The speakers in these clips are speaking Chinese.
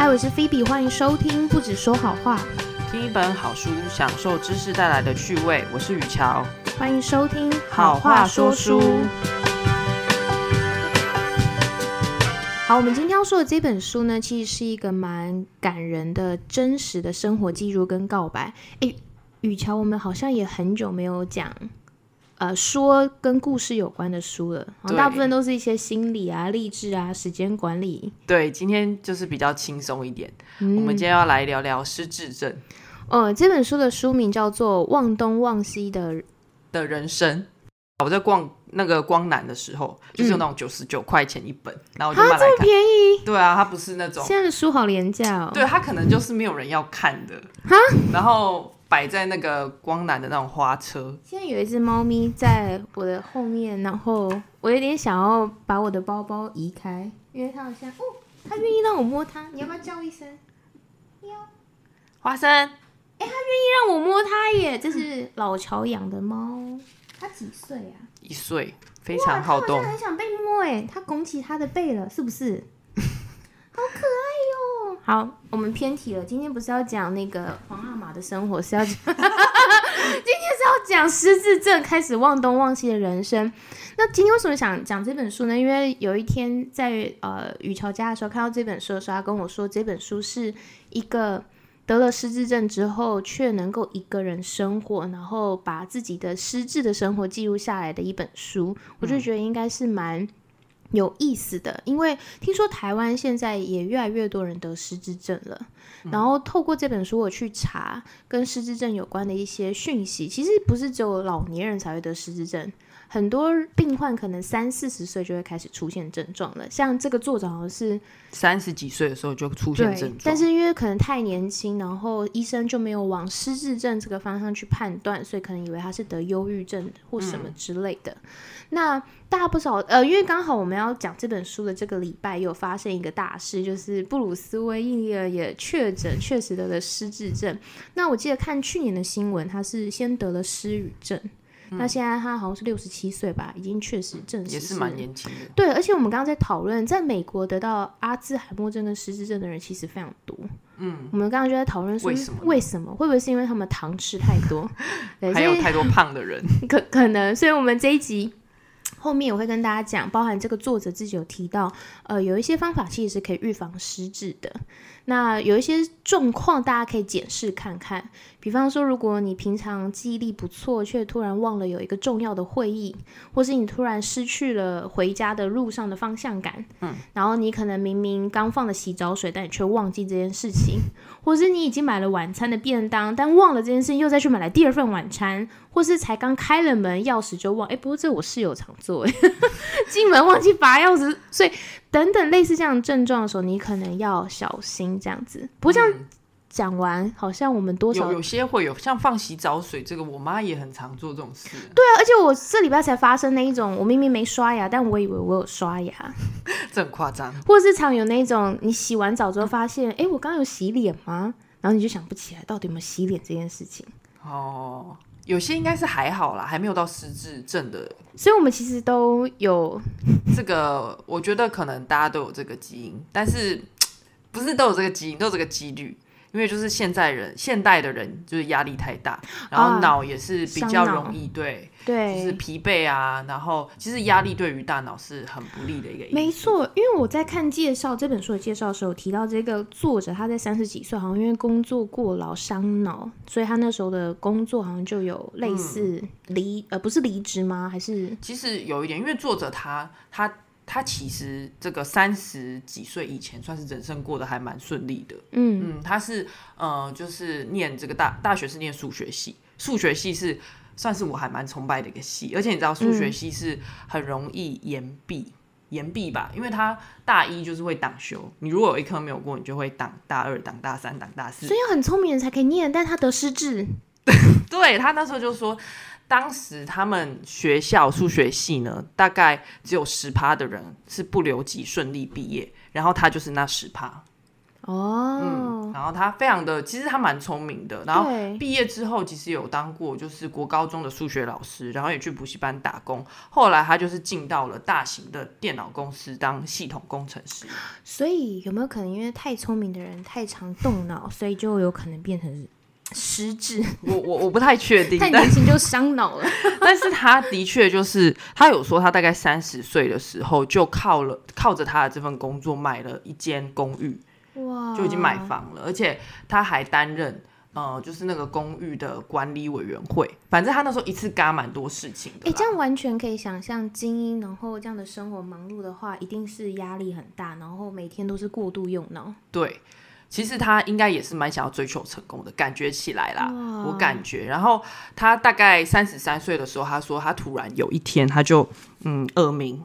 嗨，我是菲比，欢迎收听不止说好话，听一本好书，享受知识带来的趣味。我是雨乔，欢迎收听好话说书。好，我们今天要说的这本书呢，其实是一个蛮感人的、真实的生活记录跟告白。诶，雨乔，我们好像也很久没有讲。呃，说跟故事有关的书了，大部分都是一些心理啊、励志啊、时间管理。对，今天就是比较轻松一点。我们今天要来聊聊失智症。呃，这本书的书名叫做《忘东忘西的的人生》。我在逛那个光南的时候，就是有那种九十九块钱一本，然后我就买来看。这么便宜？对啊，它不是那种现在的书好廉价哦。对，它可能就是没有人要看的。哈，然后。摆在那个光南的那种花车。现在有一只猫咪在我的后面，然后我有点想要把我的包包移开，因为它好像哦，它愿意让我摸它。你要不要叫一声？喵。花生。哎，它愿意让我摸它耶！这是老乔养的猫，它几岁啊？一岁，非常好动。很想被摸哎，它拱起它的背了，是不是？好可爱哟！好，我们偏题了。今天不是要讲那个皇阿玛的生活，是要讲 今天是要讲失智症开始忘东忘西的人生。那今天为什么想讲这本书呢？因为有一天在呃雨乔家的时候看到这本书的时候，他跟我说这本书是一个得了失智症之后却能够一个人生活，然后把自己的失智的生活记录下来的一本书。我就觉得应该是蛮。有意思的，因为听说台湾现在也越来越多人得失智症了。然后透过这本书，我去查跟失智症有关的一些讯息，其实不是只有老年人才会得失智症。很多病患可能三四十岁就会开始出现症状了，像这个作者好像是三十几岁的时候就出现症状，但是因为可能太年轻，然后医生就没有往失智症这个方向去判断，所以可能以为他是得忧郁症或什么之类的。那大家不少呃，因为刚好我们要讲这本书的这个礼拜，有发生一个大事，就是布鲁斯威利尔也确诊，确实得了失智症。那我记得看去年的新闻，他是先得了失语症。那现在他好像是六十七岁吧，已经确实证实也是蛮年轻的。对，而且我们刚刚在讨论，在美国得到阿兹海默症跟失智症的人其实非常多。嗯，我们刚刚就在讨论说为什么？为什么？会不会是因为他们糖吃太多？还有太多胖的人？可可能？所以我们这一集。后面我会跟大家讲，包含这个作者自己有提到，呃，有一些方法其实是可以预防失智的。那有一些状况大家可以检视看看，比方说，如果你平常记忆力不错，却突然忘了有一个重要的会议，或是你突然失去了回家的路上的方向感，嗯，然后你可能明明刚放了洗澡水，但你却忘记这件事情，或是你已经买了晚餐的便当，但忘了这件事，又再去买了第二份晚餐。或是才刚开了门，钥匙就忘，哎，不过这我室友常做，哎，进门忘记拔钥匙，所以等等类似这样的症状的时候，你可能要小心这样子。不像讲完，好像我们多少有些会有，像放洗澡水这个，我妈也很常做这种事。对啊，而且我这礼拜才发生那一种，我明明没刷牙，但我以为我有刷牙，这很夸张。或是常有那种，你洗完澡之后发现，哎，我刚刚有洗脸吗？然后你就想不起来到底有没有洗脸这件事情。哦。有些应该是还好啦，还没有到失智症的，所以我们其实都有这个，我觉得可能大家都有这个基因，但是 不是都有这个基因，都有这个几率。因为就是现在人，现代的人就是压力太大，然后脑也是比较容易对，对，就是疲惫啊。然后其实压力对于大脑是很不利的一个。没错，因为我在看介绍这本书的介绍的时候，提到这个作者他在三十几岁，好像因为工作过劳伤脑，所以他那时候的工作好像就有类似离呃不是离职吗？还是其实有一点，因为作者他他。他其实这个三十几岁以前算是人生过得还蛮顺利的。嗯嗯，他是呃，就是念这个大大学是念数学系，数学系是算是我还蛮崇拜的一个系。而且你知道数学系是很容易延毕，延毕吧？因为他大一就是会挡修，你如果有一科没有过，你就会挡大二、挡大三、挡大四。所以很聪明人才可以念，但他得失智。对他那时候就说。当时他们学校数学系呢，大概只有十趴的人是不留级顺利毕业，然后他就是那十趴。哦，嗯，然后他非常的，其实他蛮聪明的。然后毕业之后，其实有当过就是国高中的数学老师，然后也去补习班打工。后来他就是进到了大型的电脑公司当系统工程师。所以有没有可能，因为太聪明的人太常动脑，所以就有可能变成失智？我我我不太确定，太年轻就伤脑了。但是他的确就是他有说，他大概三十岁的时候就靠了靠着他的这份工作买了一间公寓。哇，就已经买房了，而且他还担任呃，就是那个公寓的管理委员会。反正他那时候一次干蛮多事情的。哎，这样完全可以想象，精英然后这样的生活忙碌的话，一定是压力很大，然后每天都是过度用脑。对，其实他应该也是蛮想要追求成功的，感觉起来啦，我感觉。然后他大概三十三岁的时候，他说他突然有一天他就嗯耳鸣，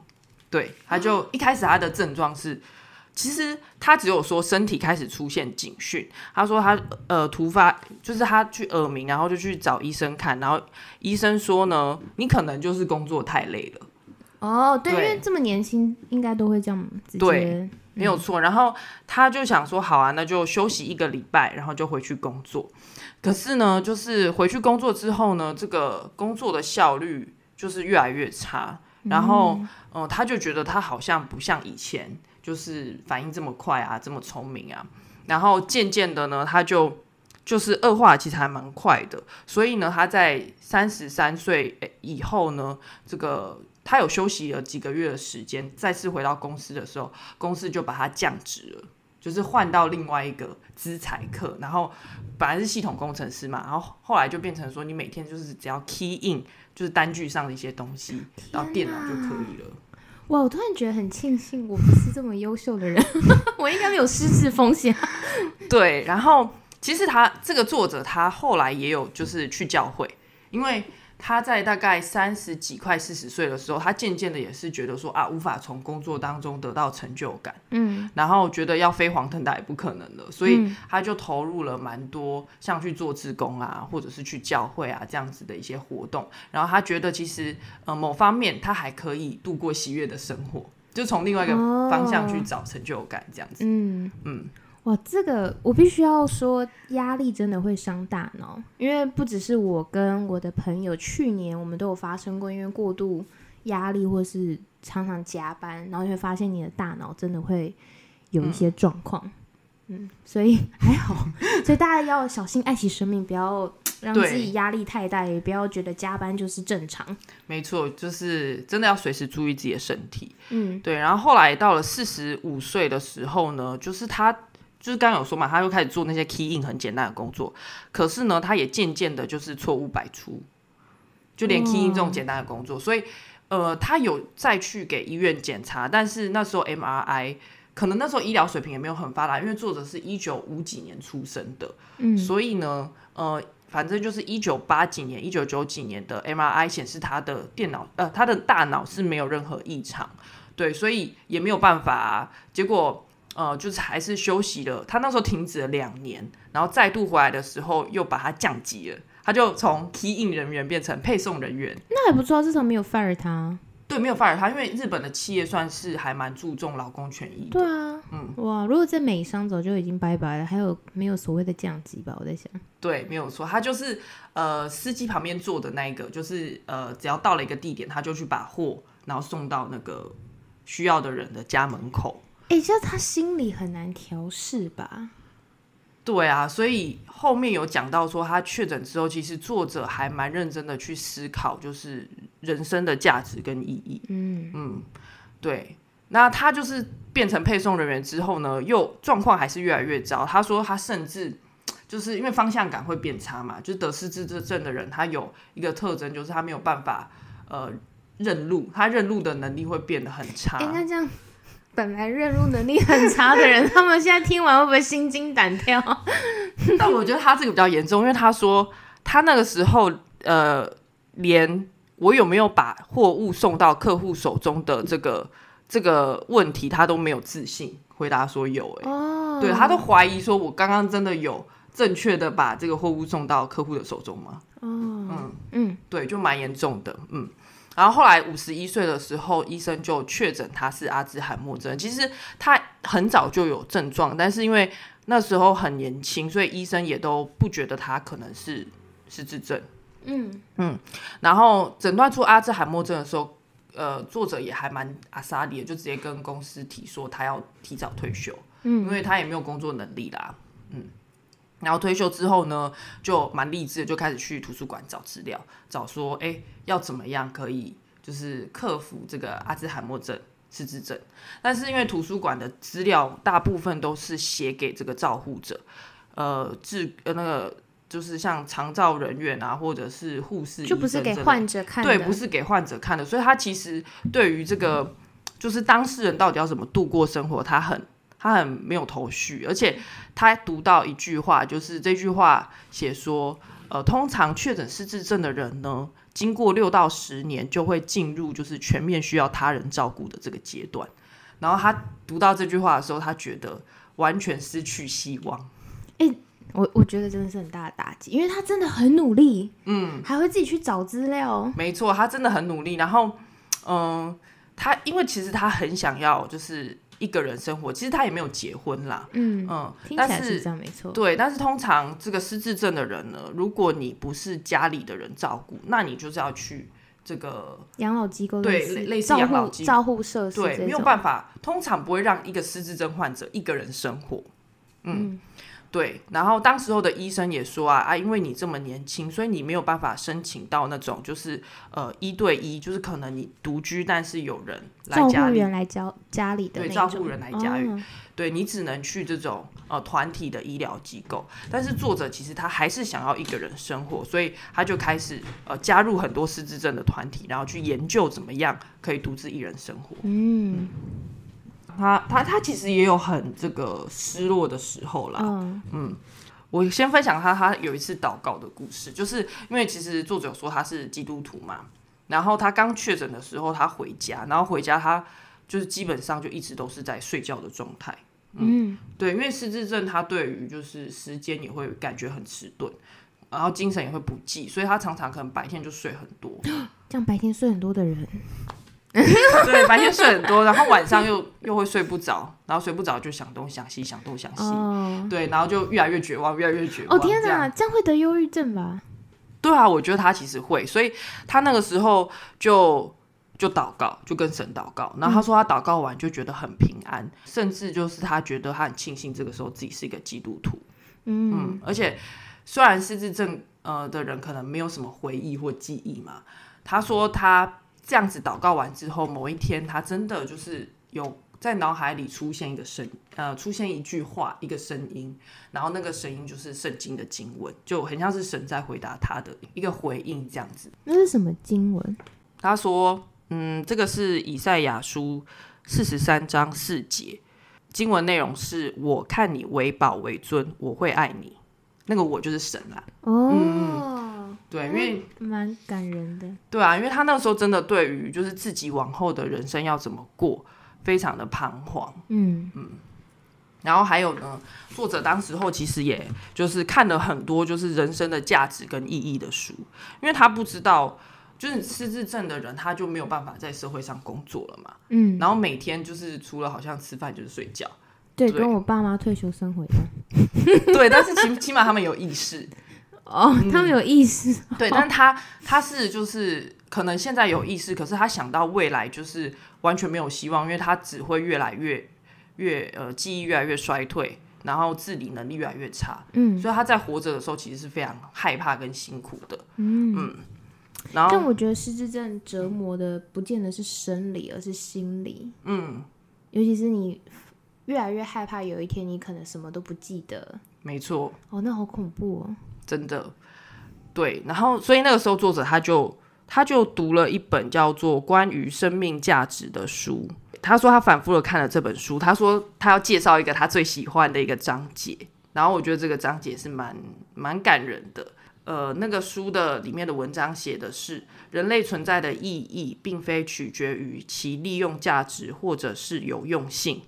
对，他就一开始他的症状是。其实他只有说身体开始出现警讯，他说他呃突发就是他去耳鸣，然后就去找医生看，然后医生说呢，你可能就是工作太累了。哦，对，因为这么年轻，应该都会这样直接没有错。然后他就想说，好啊，那就休息一个礼拜，然后就回去工作。可是呢，就是回去工作之后呢，这个工作的效率就是越来越差。然后，嗯，他就觉得他好像不像以前。就是反应这么快啊，这么聪明啊，然后渐渐的呢，他就就是恶化，其实还蛮快的。所以呢，他在三十三岁以后呢，这个他有休息了几个月的时间，再次回到公司的时候，公司就把他降职了，就是换到另外一个资材课。然后本来是系统工程师嘛，然后后来就变成说，你每天就是只要 key in，就是单据上的一些东西到电脑就可以了。哇！我突然觉得很庆幸，我不是这么优秀的人，我应该没有失智风险。对，然后其实他这个作者他后来也有就是去教会，因为。他在大概三十几、快四十岁的时候，他渐渐的也是觉得说啊，无法从工作当中得到成就感，嗯，然后觉得要飞黄腾达也不可能了，所以他就投入了蛮多像去做志工啊，或者是去教会啊这样子的一些活动。然后他觉得其实呃某方面他还可以度过喜悦的生活，就从另外一个方向去找成就感这样子。嗯嗯。哇，这个我必须要说，压力真的会伤大脑。因为不只是我跟我的朋友，去年我们都有发生过，因为过度压力或是常常加班，然后你会发现你的大脑真的会有一些状况。嗯，所以还好，所以大家要小心爱惜生命，不要让自己压力太大，也不要觉得加班就是正常。没错，就是真的要随时注意自己的身体。嗯，对。然后后来到了四十五岁的时候呢，就是他。就是刚刚有说嘛，他又开始做那些 key in 很简单的工作，可是呢，他也渐渐的就是错误百出，就连 key in 这种简单的工作，所以呃，他有再去给医院检查，但是那时候 MRI 可能那时候医疗水平也没有很发达，因为作者是一九五几年出生的，嗯，所以呢，呃，反正就是一九八几年、一九九几年的 MRI 显示他的电脑呃，他的大脑是没有任何异常，对，所以也没有办法，结果。呃，就是还是休息了。他那时候停止了两年，然后再度回来的时候又把他降级了。他就从 key in 人员变成配送人员。那还不错，至少没有 fire 他。对，没有 fire 他，因为日本的企业算是还蛮注重劳工权益。对啊，嗯，哇，如果在美商早就已经拜拜了。还有没有所谓的降级吧？我在想。对，没有错，他就是呃司机旁边坐的那一个，就是呃只要到了一个地点，他就去把货然后送到那个需要的人的家门口。哎，就他心里很难调试吧？对啊，所以后面有讲到说，他确诊之后，其实作者还蛮认真的去思考，就是人生的价值跟意义。嗯嗯，对。那他就是变成配送人员之后呢，又状况还是越来越糟。他说他甚至就是因为方向感会变差嘛，就是得失智症的人，他有一个特征，就是他没有办法呃认路，他认路的能力会变得很差。应该这样。本来认路能力很差的人，他们现在听完会不会心惊胆跳？但我觉得他这个比较严重，因为他说他那个时候呃，连我有没有把货物送到客户手中的这个这个问题，他都没有自信回答说有。哎，哦，对他都怀疑说，我刚刚真的有正确的把这个货物送到客户的手中吗？哦，嗯嗯，对，就蛮严重的，嗯。然后后来五十一岁的时候，医生就确诊他是阿兹海默症。其实他很早就有症状，但是因为那时候很年轻，所以医生也都不觉得他可能是失智症。嗯嗯，然后诊断出阿兹海默症的时候，呃，作者也还蛮阿萨里的，就直接跟公司提说他要提早退休，嗯，因为他也没有工作能力啦，嗯。然后退休之后呢，就蛮励志的，就开始去图书馆找资料，找说，哎，要怎么样可以就是克服这个阿兹海默症、失智症。但是因为图书馆的资料大部分都是写给这个照护者，呃，治呃那个就是像长照人员啊，或者是护士，就不是给患者看，对，不是给患者看的。所以他其实对于这个就是当事人到底要怎么度过生活，他很。他很没有头绪，而且他读到一句话，就是这句话写说，呃，通常确诊失智症的人呢，经过六到十年就会进入就是全面需要他人照顾的这个阶段。然后他读到这句话的时候，他觉得完全失去希望。哎，我我觉得真的是很大的打击，因为他真的很努力，嗯，还会自己去找资料。没错，他真的很努力。然后，嗯，他因为其实他很想要就是。一个人生活，其实他也没有结婚啦。嗯嗯，但是这样没错。对，但是通常这个失智症的人呢，如果你不是家里的人照顾，那你就是要去这个养老机构，对，类似养老照护设施，对，没有办法，通常不会让一个失智症患者一个人生活。嗯。对，然后当时候的医生也说啊啊，因为你这么年轻，所以你没有办法申请到那种就是呃一对一，就是可能你独居，但是有人来家里人来教家里的对照顾人来家里，对你只能去这种呃团体的医疗机构。但是作者其实他还是想要一个人生活，所以他就开始呃加入很多失智症的团体，然后去研究怎么样可以独自一人生活。嗯。他他他其实也有很这个失落的时候啦。嗯嗯，我先分享他他有一次祷告的故事，就是因为其实作者说他是基督徒嘛，然后他刚确诊的时候他回家，然后回家他就是基本上就一直都是在睡觉的状态。嗯，对，因为失智症他对于就是时间也会感觉很迟钝，然后精神也会不济，所以他常常可能白天就睡很多。这样白天睡很多的人。对，白天睡很多，然后晚上又又会睡不着，然后睡不着就想东想西，想东想西，对，然后就越来越绝望，越来越绝望。哦天哪，这样会得忧郁症吧？对啊，我觉得他其实会，所以他那个时候就就祷告，就跟神祷告，然后他说他祷告完就觉得很平安，甚至就是他觉得他很庆幸这个时候自己是一个基督徒。嗯，而且虽然失智症呃的人可能没有什么回忆或记忆嘛，他说他。这样子祷告完之后，某一天他真的就是有在脑海里出现一个声，呃，出现一句话，一个声音，然后那个声音就是圣经的经文，就很像是神在回答他的一个回应这样子。那是什么经文？他说：“嗯，这个是以赛亚书四十三章四节，经文内容是我看你为宝为尊，我会爱你。那个我就是神啦。”哦。对，因为蛮感人的。对啊，因为他那个时候真的对于就是自己往后的人生要怎么过，非常的彷徨。嗯嗯。然后还有呢，作者当时候其实也就是看了很多就是人生的价值跟意义的书，因为他不知道，就是失智症的人他就没有办法在社会上工作了嘛。嗯。然后每天就是除了好像吃饭就是睡觉。对，跟我爸妈退休生活一样。对，但是起起码他们有意识。哦，他们有意识，对，但他他是就是可能现在有意识，可是他想到未来就是完全没有希望，因为他只会越来越越呃记忆越来越衰退，然后自理能力越来越差，嗯，所以他在活着的时候其实是非常害怕跟辛苦的，嗯。嗯，然后但我觉得失智症折磨的不见得是生理，而是心理，嗯，尤其是你越来越害怕有一天你可能什么都不记得，没错，哦，那好恐怖哦。真的，对，然后所以那个时候作者他就他就读了一本叫做《关于生命价值》的书。他说他反复的看了这本书，他说他要介绍一个他最喜欢的一个章节，然后我觉得这个章节是蛮蛮感人的。呃，那个书的里面的文章写的是人类存在的意义，并非取决于其利用价值或者是有用性。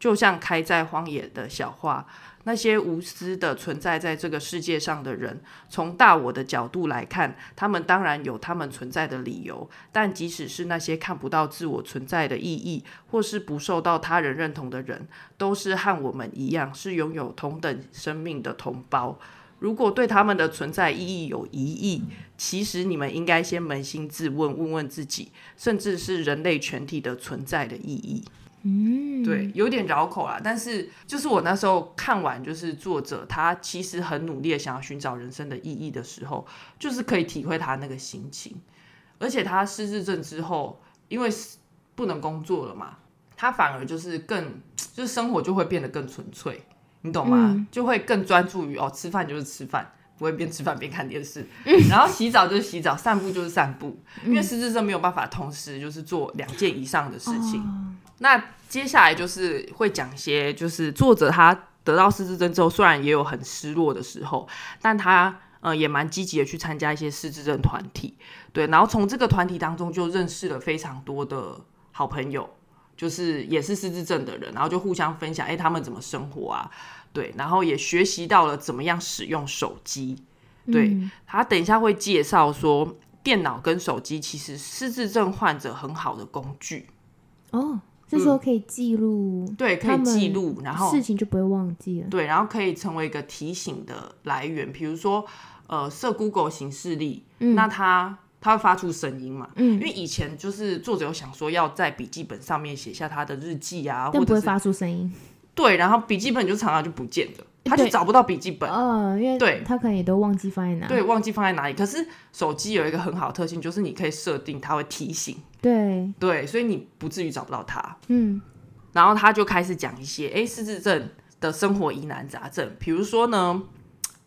就像开在荒野的小花。那些无私的存在在这个世界上的人，从大我的角度来看，他们当然有他们存在的理由。但即使是那些看不到自我存在的意义，或是不受到他人认同的人，都是和我们一样，是拥有同等生命的同胞。如果对他们的存在意义有疑义，其实你们应该先扪心自问，问问自己，甚至是人类全体的存在的意义。嗯，对，有点绕口啦。但是就是我那时候看完，就是作者他其实很努力的想要寻找人生的意义的时候，就是可以体会他那个心情。而且他失智症之后，因为不能工作了嘛，他反而就是更就是生活就会变得更纯粹，你懂吗？就会更专注于哦，吃饭就是吃饭，不会边吃饭边看电视。然后洗澡就是洗澡，散步就是散步，因为失智症没有办法同时就是做两件以上的事情。那接下来就是会讲一些，就是作者他得到失智症之后，虽然也有很失落的时候，但他呃也蛮积极的去参加一些失智症团体，对，然后从这个团体当中就认识了非常多的好朋友，就是也是失智症的人，然后就互相分享，哎，他们怎么生活啊？对，然后也学习到了怎么样使用手机，对他等一下会介绍说，电脑跟手机其实失智症患者很好的工具哦。这时候可以记录，对，可以记录，然后事情就不会忘记了。对，然后可以成为一个提醒的来源。比如说，呃，设 Google 形式力，那它它会发出声音嘛？嗯，因为以前就是作者有想说要在笔记本上面写下他的日记啊，但不会发出声音。对，然后笔记本就常常就不见了。他就找不到笔记本，嗯，因为对他可能也都忘记放在哪，对，忘记放在哪里。可是手机有一个很好的特性，就是你可以设定它会提醒，对对，所以你不至于找不到它。嗯，然后他就开始讲一些，哎，失智症的生活疑难杂症，比如说呢，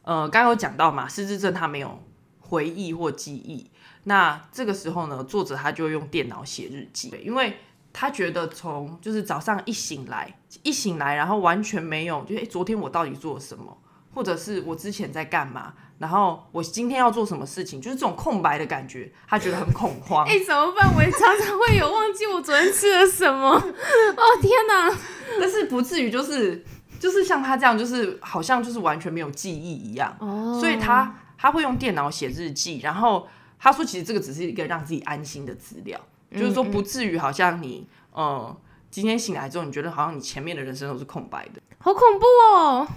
呃，刚刚有讲到嘛，失智症他没有回忆或记忆，那这个时候呢，作者他就用电脑写日记，因为。他觉得从就是早上一醒来，一醒来，然后完全没有，就哎，昨天我到底做了什么，或者是我之前在干嘛，然后我今天要做什么事情，就是这种空白的感觉，他觉得很恐慌。哎，怎么办？我也常常会有忘记我昨天吃了什么。哦天哪！但是不至于就是就是像他这样，就是好像就是完全没有记忆一样。哦。所以他他会用电脑写日记，然后他说，其实这个只是一个让自己安心的资料。就是说，不至于好像你，嗯，今天醒来之后，你觉得好像你前面的人生都是空白的，好恐怖哦！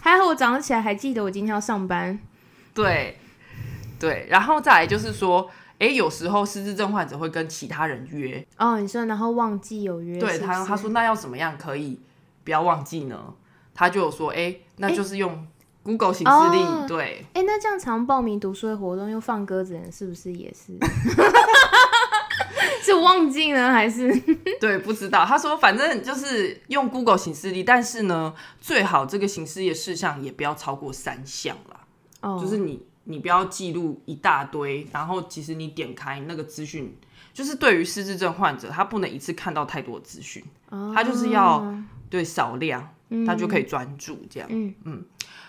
还好我早上起来还记得我今天要上班。对，对，然后再来就是说，哎，有时候失智症患者会跟其他人约哦，你说然后忘记有约，对他他说那要怎么样可以不要忘记呢？他就有说，哎，那就是用 Google 形式力，对，哎，那这样常报名读书会活动又放鸽子人是不是也是？是忘记了还是？对，不知道。他说，反正就是用 Google 形式力，但是呢，最好这个形式的事项也不要超过三项啦。哦，就是你你不要记录一大堆，然后其实你点开那个资讯，就是对于失智症患者，他不能一次看到太多资讯，他就是要对少量，他就可以专注这样。嗯嗯，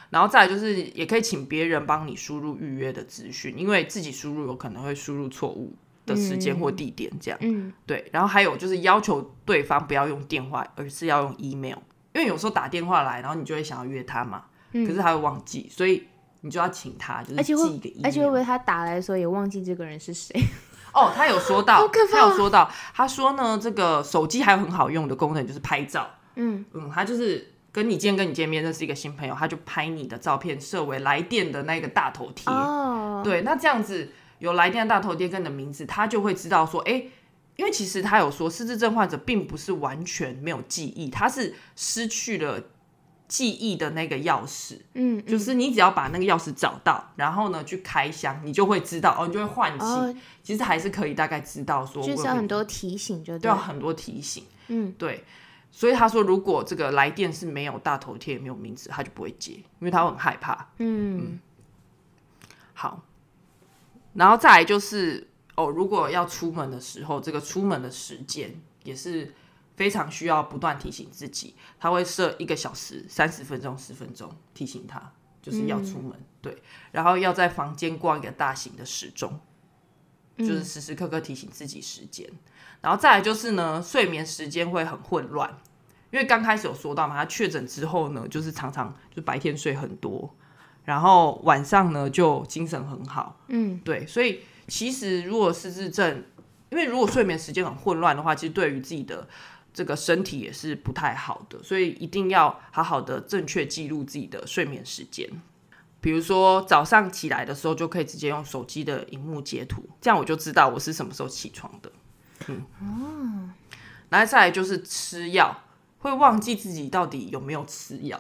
然后再来就是也可以请别人帮你输入预约的资讯，因为自己输入有可能会输入错误。的时间或地点这样，嗯，对，然后还有就是要求对方不要用电话，而是要用 email，因为有时候打电话来，然后你就会想要约他嘛，可是他会忘记，所以你就要请他，就是寄一个 email，而且会不会他打来的时候也忘记这个人是谁？哦，他有说到，他有说到，他说呢，这个手机还有很好用的功能就是拍照，嗯。嗯，他就是跟你今天跟你见面认识一个新朋友，他就拍你的照片设为来电的那个大头贴，哦，对，那这样子。有来电大头贴跟你的名字，他就会知道说，哎，因为其实他有说，失智症患者并不是完全没有记忆，他是失去了记忆的那个钥匙，嗯，就是你只要把那个钥匙找到，然后呢去开箱，你就会知道，哦，你就会唤起，其实还是可以大概知道说，就是很多提醒，就对要很多提醒，嗯，对，所以他说，如果这个来电是没有大头贴、没有名字，他就不会接，因为他很害怕，嗯，好。然后再来就是哦，如果要出门的时候，这个出门的时间也是非常需要不断提醒自己。他会设一个小时、三十分钟、十分钟提醒他，就是要出门。对，然后要在房间挂一个大型的时钟，就是时时刻刻提醒自己时间。然后再来就是呢，睡眠时间会很混乱，因为刚开始有说到嘛，他确诊之后呢，就是常常就白天睡很多，然后晚上呢就精神很好。嗯，对，所以其实如果失智症，因为如果睡眠时间很混乱的话，其实对于自己的这个身体也是不太好的，所以一定要好好的正确记录自己的睡眠时间。比如说早上起来的时候，就可以直接用手机的荧幕截图，这样我就知道我是什么时候起床的。嗯哦，然后再来就是吃药，会忘记自己到底有没有吃药，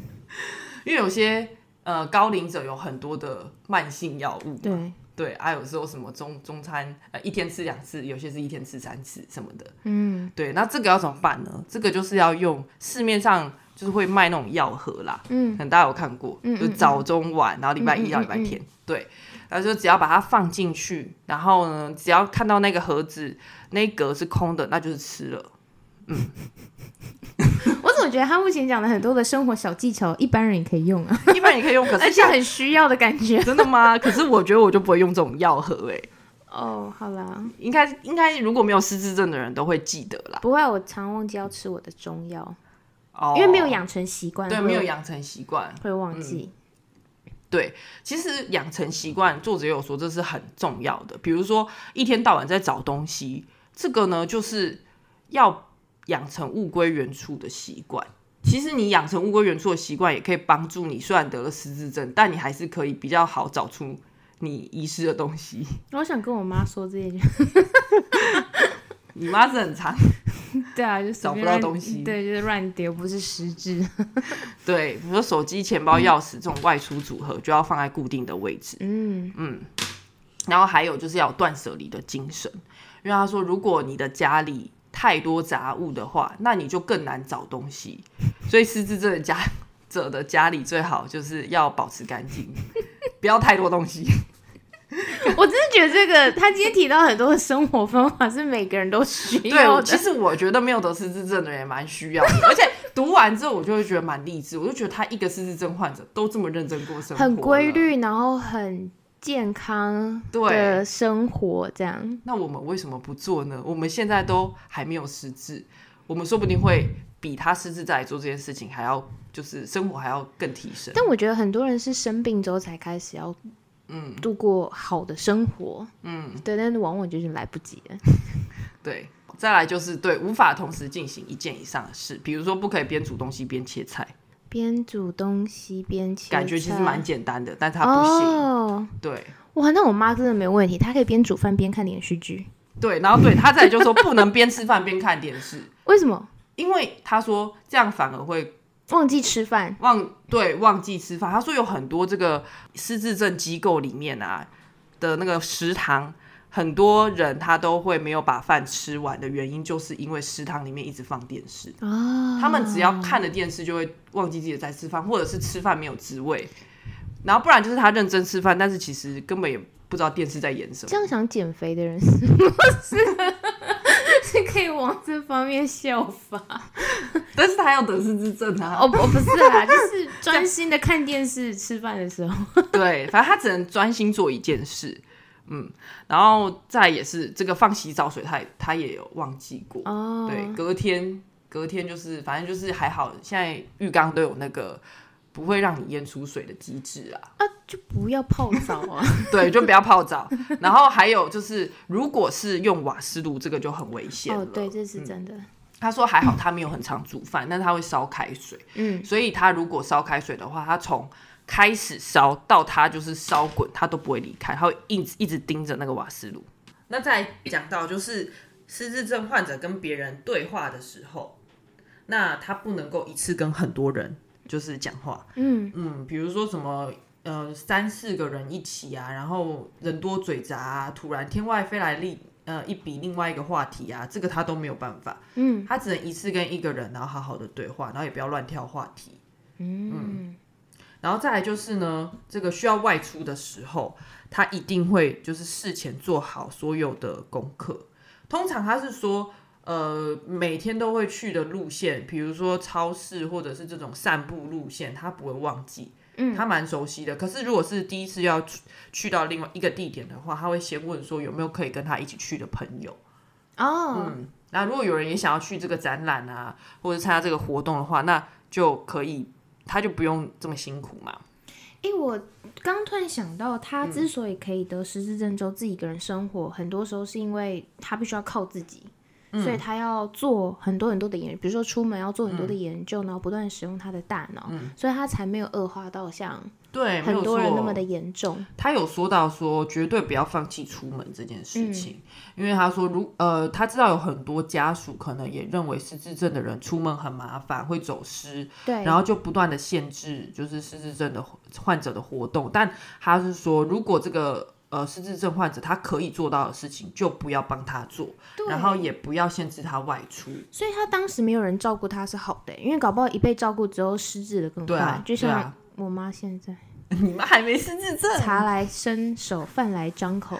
因为有些呃高龄者有很多的慢性药物。对。对，还有时候什么中中餐，呃，一天吃两次，有些是一天吃三次什么的。嗯，对，那这个要怎么办呢？这个就是要用市面上就是会卖那种药盒啦，嗯，可能大家有看过，就早中晚，然后礼拜一到礼拜天，对，然后就只要把它放进去，然后呢，只要看到那个盒子那一格是空的，那就是吃了。嗯。我觉得他目前讲的很多的生活小技巧，一般人也可以用啊？一般人也可以用，可是而且很需要的感觉。真的吗？可是我觉得我就不会用这种药盒哎。哦，好啦，应该应该如果没有失智症的人都会记得啦。不会，我常忘记要吃我的中药，哦，因为没有养成习惯。对，没有养成习惯会忘记。对，其实养成习惯，作者有说这是很重要的。比如说一天到晚在找东西，这个呢就是要。养成物归原处的习惯，其实你养成物归原处的习惯，也可以帮助你。虽然得了失智症，但你还是可以比较好找出你遗失的东西。我想跟我妈说这件事 你妈是很长，对啊，就找不到东西，对，就是乱丢，不是失智。对，比如说手机、钱包、钥匙这种外出组合，就要放在固定的位置。嗯嗯，然后还有就是要断舍离的精神，因为他说，如果你的家里太多杂物的话，那你就更难找东西。所以失智症的家者的家里最好就是要保持干净，不要太多东西。我真的觉得这个，他今天提到很多的生活方法是每个人都需要的。其实我觉得没有得失智症的人也蛮需要的，而且读完之后我就会觉得蛮励志。我就觉得他一个失智症患者都这么认真过生活，很规律，然后很。健康的生活，这样。那我们为什么不做呢？我们现在都还没有失智，我们说不定会比他失智再来做这件事情还要，就是生活还要更提升。但我觉得很多人是生病之后才开始要，嗯，度过好的生活，嗯，对，但是往往就是来不及了。对，再来就是对，无法同时进行一件以上的事，比如说不可以边煮东西边切菜。边煮东西边切，感觉其实蛮简单的，但他不行。对，哇，那我妈真的没有问题，她可以边煮饭边看连续剧。对，然后对她再就说不能边吃饭边看电视，为什么？因为她说这样反而会忘记吃饭，忘对忘记吃饭。她说有很多这个失智症机构里面啊的那个食堂。很多人他都会没有把饭吃完的原因，就是因为食堂里面一直放电视。哦，他们只要看了电视，就会忘记自己在吃饭，或者是吃饭没有滋味。然后不然就是他认真吃饭，但是其实根本也不知道电视在演什么。这样想减肥的人是不是 可以往这方面效法，但是他要得失之症啊。哦，不不是啊，就是专心的看电视吃饭的时候。对，反正他只能专心做一件事。嗯，然后再也是这个放洗澡水，他他也有忘记过。哦，对，隔天隔天就是反正就是还好，现在浴缸都有那个不会让你淹出水的机制啊。啊，就不要泡澡啊。对，就不要泡澡。然后还有就是，如果是用瓦斯炉，这个就很危险了。哦，对，这是真的。他说还好他没有很常煮饭，但他会烧开水。嗯，所以他如果烧开水的话，他从开始烧到它就是烧滚，它都不会离开，它会一直一直盯着那个瓦斯炉。那再讲到就是失智症患者跟别人对话的时候，那他不能够一次跟很多人就是讲话。嗯嗯，比如说什么呃三四个人一起啊，然后人多嘴杂啊，突然天外飞来另呃一笔另外一个话题啊，这个他都没有办法。嗯，他只能一次跟一个人，然后好好的对话，然后也不要乱跳话题。嗯。然后再来就是呢，这个需要外出的时候，他一定会就是事前做好所有的功课。通常他是说，呃，每天都会去的路线，比如说超市或者是这种散步路线，他不会忘记，嗯，他蛮熟悉的。可是如果是第一次要去到另外一个地点的话，他会先问说有没有可以跟他一起去的朋友。哦，嗯。那如果有人也想要去这个展览啊，或者参加这个活动的话，那就可以，他就不用这么辛苦嘛。哎，我刚突然想到，他之所以可以得失智症，就自己一个人生活，很多时候是因为他必须要靠自己。所以他要做很多很多的研，比如说出门要做很多的研究，然后不断使用他的大脑，所以他才没有恶化到像对很多人那么的严重。他有说到说绝对不要放弃出门这件事情，因为他说如呃他知道有很多家属可能也认为失智症的人出门很麻烦会走失，对，然后就不断的限制就是失智症的患者的活动，但他是说如果这个。呃，失智症患者他可以做到的事情，就不要帮他做，然后也不要限制他外出。所以他当时没有人照顾他是好的，因为搞不好一被照顾之后失智的更快。就像我妈现在，你们还没失智症，茶来伸手，饭来张口。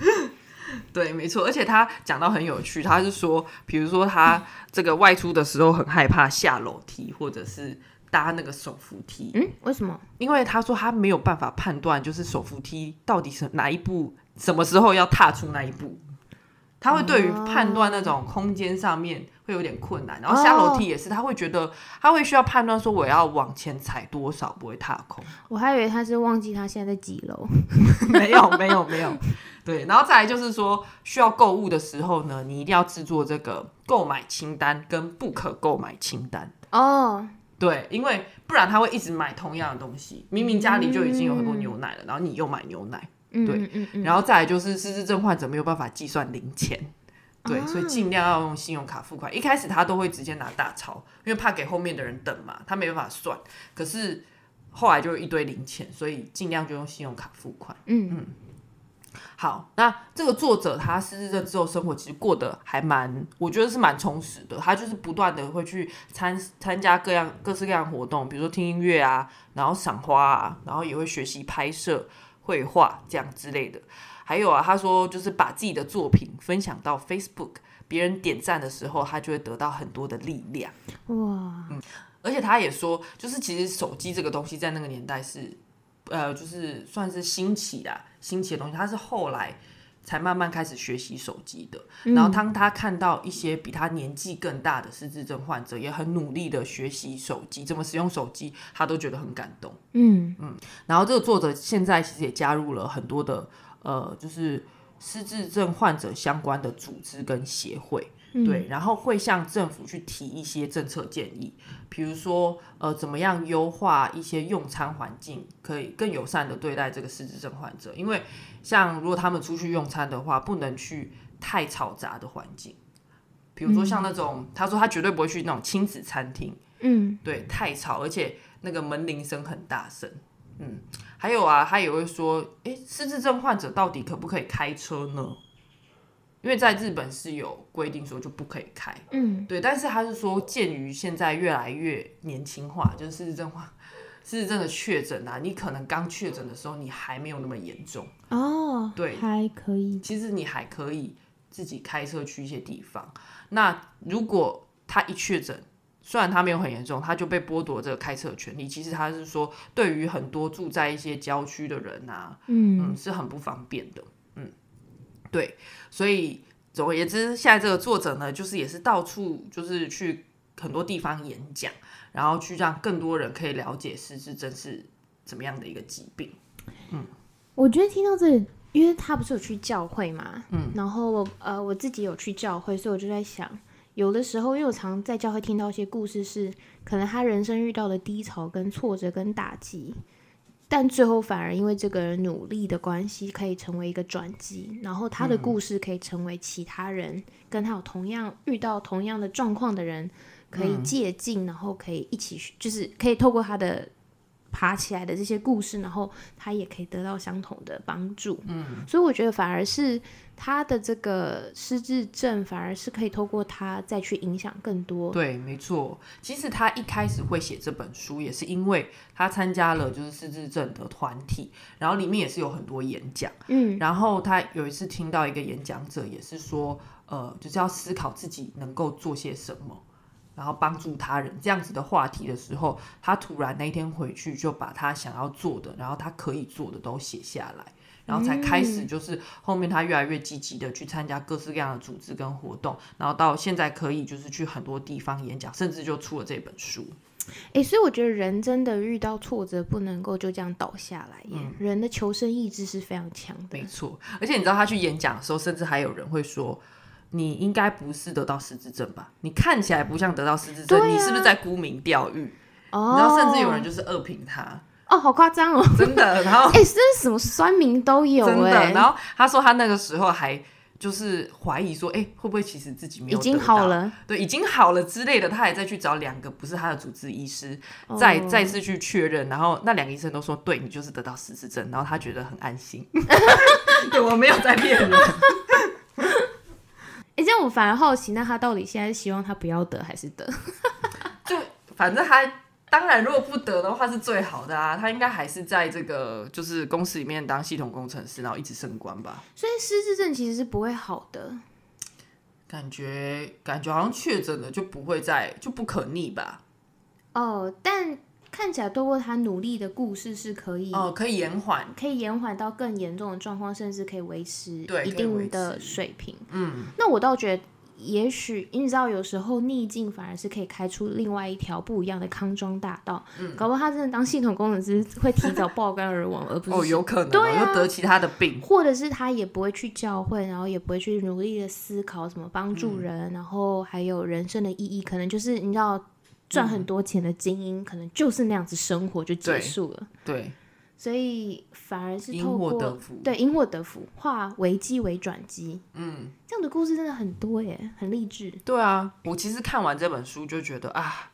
对，没错。而且他讲到很有趣，他是说，比如说他这个外出的时候很害怕下楼梯，或者是。搭那个手扶梯，嗯，为什么？因为他说他没有办法判断，就是手扶梯到底是哪一步，什么时候要踏出那一步，他会对于判断那种空间上面会有点困难。然后下楼梯也是，他会觉得他会需要判断说我要往前踩多少不会踏空。我还以为他是忘记他现在在几楼，没有没有没有。对，然后再来就是说需要购物的时候呢，你一定要制作这个购买清单跟不可购买清单哦。对，因为不然他会一直买同样的东西。明明家里就已经有很多牛奶了，然后你又买牛奶。对，然后再来就是失智症患者没有办法计算零钱，对，所以尽量要用信用卡付款。一开始他都会直接拿大钞，因为怕给后面的人等嘛，他没办法算。可是后来就一堆零钱，所以尽量就用信用卡付款。嗯嗯。好，那这个作者他失智症之后生活其实过得还蛮，我觉得是蛮充实的。他就是不断的会去参参加各样各式各样活动，比如说听音乐啊，然后赏花啊，然后也会学习拍摄、绘画这样之类的。还有啊，他说就是把自己的作品分享到 Facebook，别人点赞的时候，他就会得到很多的力量。哇，嗯，而且他也说，就是其实手机这个东西在那个年代是。呃，就是算是兴起的兴起的东西，他是后来才慢慢开始学习手机的。然后当他看到一些比他年纪更大的失智症患者也很努力的学习手机，怎么使用手机，他都觉得很感动。嗯嗯。然后这个作者现在其实也加入了很多的呃，就是失智症患者相关的组织跟协会。对，然后会向政府去提一些政策建议，比如说，呃，怎么样优化一些用餐环境，可以更友善的对待这个失智症患者。因为像如果他们出去用餐的话，不能去太嘈杂的环境，比如说像那种，他说他绝对不会去那种亲子餐厅，嗯，对，太吵，而且那个门铃声很大声，嗯，还有啊，他也会说，诶，失智症患者到底可不可以开车呢？因为在日本是有规定说就不可以开，嗯，对，但是他是说鉴于现在越来越年轻化，就是失智症患，失智症的确诊啊，你可能刚确诊的时候你还没有那么严重。哦，对，还可以，其实你还可以自己开车去一些地方。那如果他一确诊，虽然他没有很严重，他就被剥夺这个开车的权利，其实他是说对于很多住在一些郊区的人啊，嗯，是很不方便的。嗯对，所以总而言之，现在这个作者呢，就是也是到处就是去很多地方演讲，然后去让更多人可以了解失智症是怎么样的一个疾病。嗯，我觉得听到这，因为他不是有去教会嘛，嗯，然后呃，我自己有去教会，所以我就在想，有的时候，因为我常在教会听到一些故事，是可能他人生遇到的低潮、跟挫折、跟打击。但最后反而因为这个人努力的关系，可以成为一个转机，然后他的故事可以成为其他人跟他有同样遇到同样的状况的人可以借鉴，然后可以一起就是可以透过他的。爬起来的这些故事，然后他也可以得到相同的帮助。嗯，所以我觉得反而是他的这个失智症，反而是可以透过他再去影响更多。对，没错。其实他一开始会写这本书，也是因为他参加了就是失智症的团体，然后里面也是有很多演讲。嗯，然后他有一次听到一个演讲者也是说，呃，就是要思考自己能够做些什么。然后帮助他人这样子的话题的时候，他突然那天回去就把他想要做的，然后他可以做的都写下来，然后才开始就是后面他越来越积极的去参加各式各样的组织跟活动，然后到现在可以就是去很多地方演讲，甚至就出了这本书。哎，所以我觉得人真的遇到挫折不能够就这样倒下来耶，人的求生意志是非常强的。没错，而且你知道他去演讲的时候，甚至还有人会说。你应该不是得到失智症吧？你看起来不像得到失智症，你是不是在沽名钓誉？哦，然后甚至有人就是恶评他。哦，好夸张哦！真的，然后 哎，是什么酸民都有真的。然后他说他那个时候还就是怀疑说，哎，会不会其实自己没有已经好了？对，已经好了之类的。他还再去找两个不是他的主治医师，再再次去确认。然后那两个医生都说，对你就是得到失智症。然后他觉得很安心。对，我没有在骗人。哎，这样我反而好奇，那他到底现在希望他不要得还是得？就反正他当然如果不得的话是最好的啊，他应该还是在这个就是公司里面当系统工程师，然后一直升官吧。所以失智症其实是不会好的，感觉感觉好像确诊了就不会再就不可逆吧？哦，但。看起来透过他努力的故事是可以哦，可以延缓，可以延缓到更严重的状况，甚至可以维持一定的水平。嗯，那我倒觉得，也许你知道，有时候逆境反而是可以开出另外一条不一样的康庄大道。嗯，搞不好他真的当系统工程师会提早爆肝而亡，而不是哦，有可能 对啊，得其他的病，或者是他也不会去教会，然后也不会去努力的思考怎么帮助人，然后还有人生的意义，可能就是你知道。赚很多钱的精英，可能就是那样子生活就结束了。对，所以反而是透过对因祸得福，化危机为转机。嗯，这样的故事真的很多耶，很励志。对啊，我其实看完这本书就觉得啊，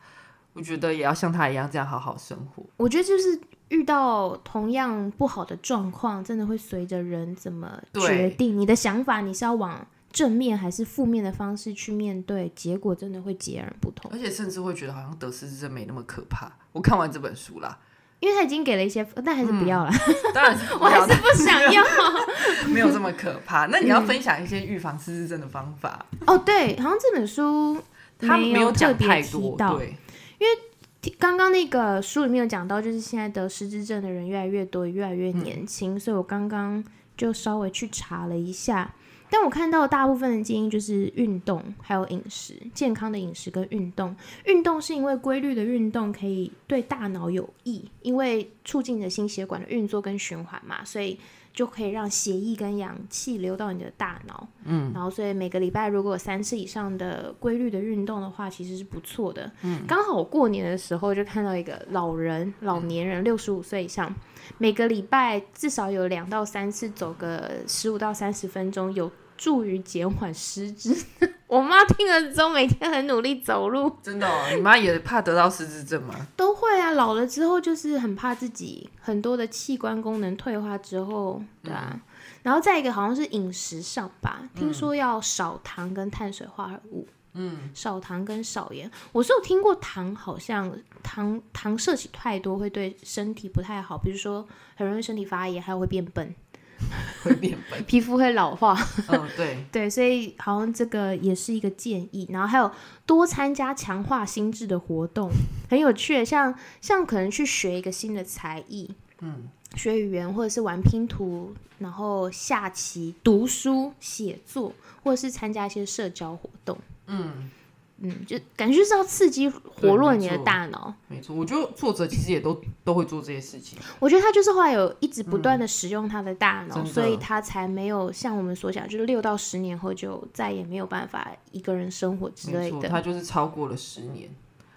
我觉得也要像他一样这样好好生活。我觉得就是遇到同样不好的状况，真的会随着人怎么决定你的想法，你是要往。正面还是负面的方式去面对，结果真的会截然不同。而且甚至会觉得好像得失智没那么可怕。我看完这本书啦，因为他已经给了一些，但还是不要了。当然是，我还是不想要。没有这么可怕。那你要分享一些预防失智症的方法？哦，对，好像这本书他没有讲太多。对，因为刚刚那个书里面有讲到，就是现在得失智症的人越来越多，越来越年轻，所以我刚刚就稍微去查了一下。但我看到大部分的基因就是运动，还有饮食，健康的饮食跟运动。运动是因为规律的运动可以对大脑有益，因为促进的心血管的运作跟循环嘛，所以就可以让血液跟氧气流到你的大脑。嗯，然后所以每个礼拜如果有三次以上的规律的运动的话，其实是不错的。嗯，刚好过年的时候就看到一个老人，老年人六十五岁以上，每个礼拜至少有两到三次走个十五到三十分钟有。助于减缓失智。我妈听了之后，每天很努力走路。真的，你妈也怕得到失智症吗？都会啊，老了之后就是很怕自己很多的器官功能退化之后，对啊。然后再一个好像是饮食上吧，听说要少糖跟碳水化合物，嗯，少糖跟少盐。我是有听过糖好像糖糖摄取太多会对身体不太好，比如说很容易身体发炎，还有会变笨。会变笨，皮肤会老化。嗯，对 对，所以好像这个也是一个建议。然后还有多参加强化心智的活动，很有趣。像像可能去学一个新的才艺，嗯，学语言或者是玩拼图，然后下棋、读书、写作，或者是参加一些社交活动，嗯。嗯，就感觉就是要刺激活络你的大脑。没错，我觉得作者其实也都都会做这些事情。我觉得他就是后来有一直不断的使用他的大脑，所以他才没有像我们所想，就是六到十年后就再也没有办法一个人生活之类的。他就是超过了十年，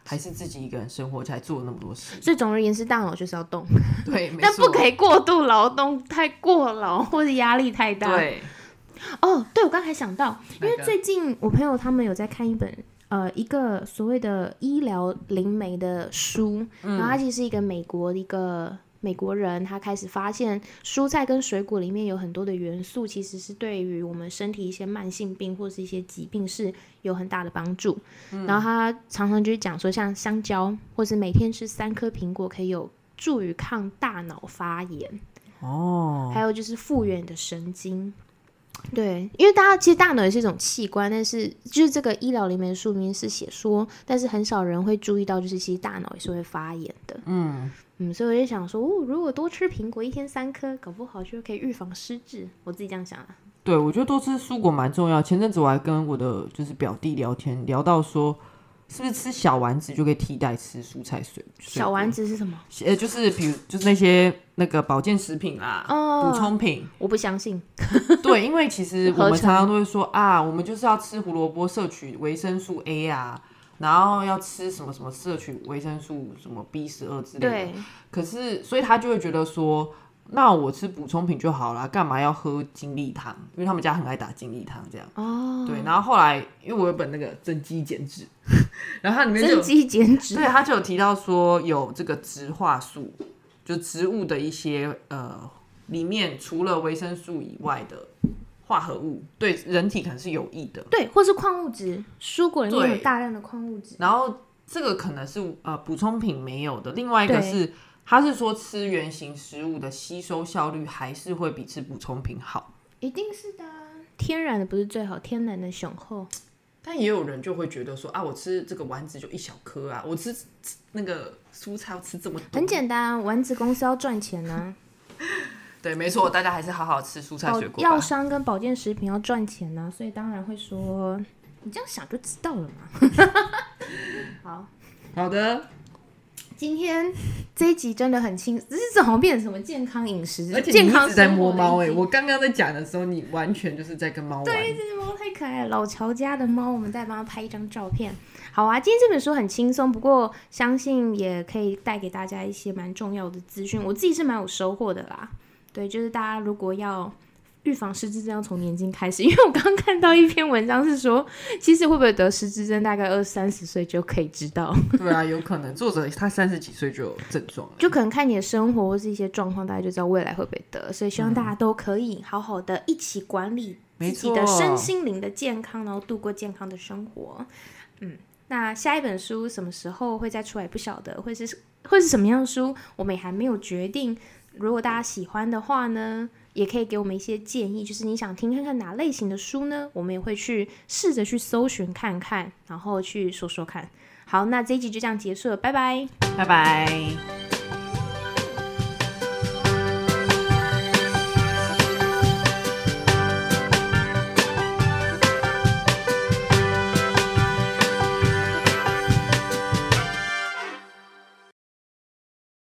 还是自己一个人生活才做了那么多事。所以总而言之，大脑就是要动，对，但不可以过度劳动，太过劳或者压力太大。对。哦，对，我刚才想到，因为最近我朋友他们有在看一本。呃，一个所谓的医疗灵媒的书，然后他其实是一个美国的一个美国人，他开始发现蔬菜跟水果里面有很多的元素，其实是对于我们身体一些慢性病或是一些疾病是有很大的帮助。然后他常常就是讲说，像香蕉或是每天吃三颗苹果，可以有助于抗大脑发炎。哦，还有就是复原的神经。对，因为大家其实大脑也是一种器官，但是就是这个医疗里面的书名是写说，但是很少人会注意到，就是其实大脑也是会发炎的。嗯嗯，所以我就想说，哦，如果多吃苹果，一天三颗，搞不好就可以预防失智。我自己这样想啊。对，我觉得多吃蔬果蛮重要。前阵子我还跟我的就是表弟聊天，聊到说。是不是吃小丸子就可以替代吃蔬菜水？小丸子是什么？呃，就是比如就是那些那个保健食品啦，补充品。我不相信。对，因为其实我们常常都会说啊，我们就是要吃胡萝卜，摄取维生素 A 啊，然后要吃什么什么，摄取维生素什么 B 十二之类的。对。可是，所以他就会觉得说。那我吃补充品就好了，干嘛要喝精力汤？因为他们家很爱打精力汤，这样。哦。对，然后后来，因为我有本那个增肌减脂，然后它里面增肌减脂，对，它就有提到说有这个植化素，就植物的一些呃里面除了维生素以外的化合物，对人体可能是有益的。对，或是矿物质，蔬果里面有大量的矿物质。然后这个可能是呃补充品没有的，另外一个是。他是说吃原形食物的吸收效率还是会比吃补充品好，一定是的，天然的不是最好，天然的雄厚。但也有人就会觉得说啊，我吃这个丸子就一小颗啊，我吃那个蔬菜要吃这么多。很简单，丸子公司要赚钱呢。对，没错，大家还是好好吃蔬菜水果。药商跟保健食品要赚钱呢，所以当然会说，你这样想就知道了嘛。好好的。今天这一集真的很轻，只是这好像变成什么健康饮食，而且你一直在摸猫哎！我刚刚在讲的时候，你完全就是在跟猫玩。对，这只猫太可爱了，老乔家的猫，我们再帮它拍一张照片。好啊，今天这本书很轻松，不过相信也可以带给大家一些蛮重要的资讯，我自己是蛮有收获的啦。对，就是大家如果要。预防失智症要从年轻开始，因为我刚刚看到一篇文章是说，其实会不会得失智症，大概二三十岁就可以知道。对啊，有可能作者他三十几岁就有症状，就可能看你的生活或是一些状况，大家就知道未来会不会得。所以希望大家都可以好好的一起管理自己的身心灵的健康，然后度过健康的生活。嗯，那下一本书什么时候会再出来不晓得，会是会是什么样的书，我们也还没有决定。如果大家喜欢的话呢？也可以给我们一些建议，就是你想听看看哪类型的书呢？我们也会去试着去搜寻看看，然后去说说看。好，那这一集就这样结束了，拜拜，拜拜。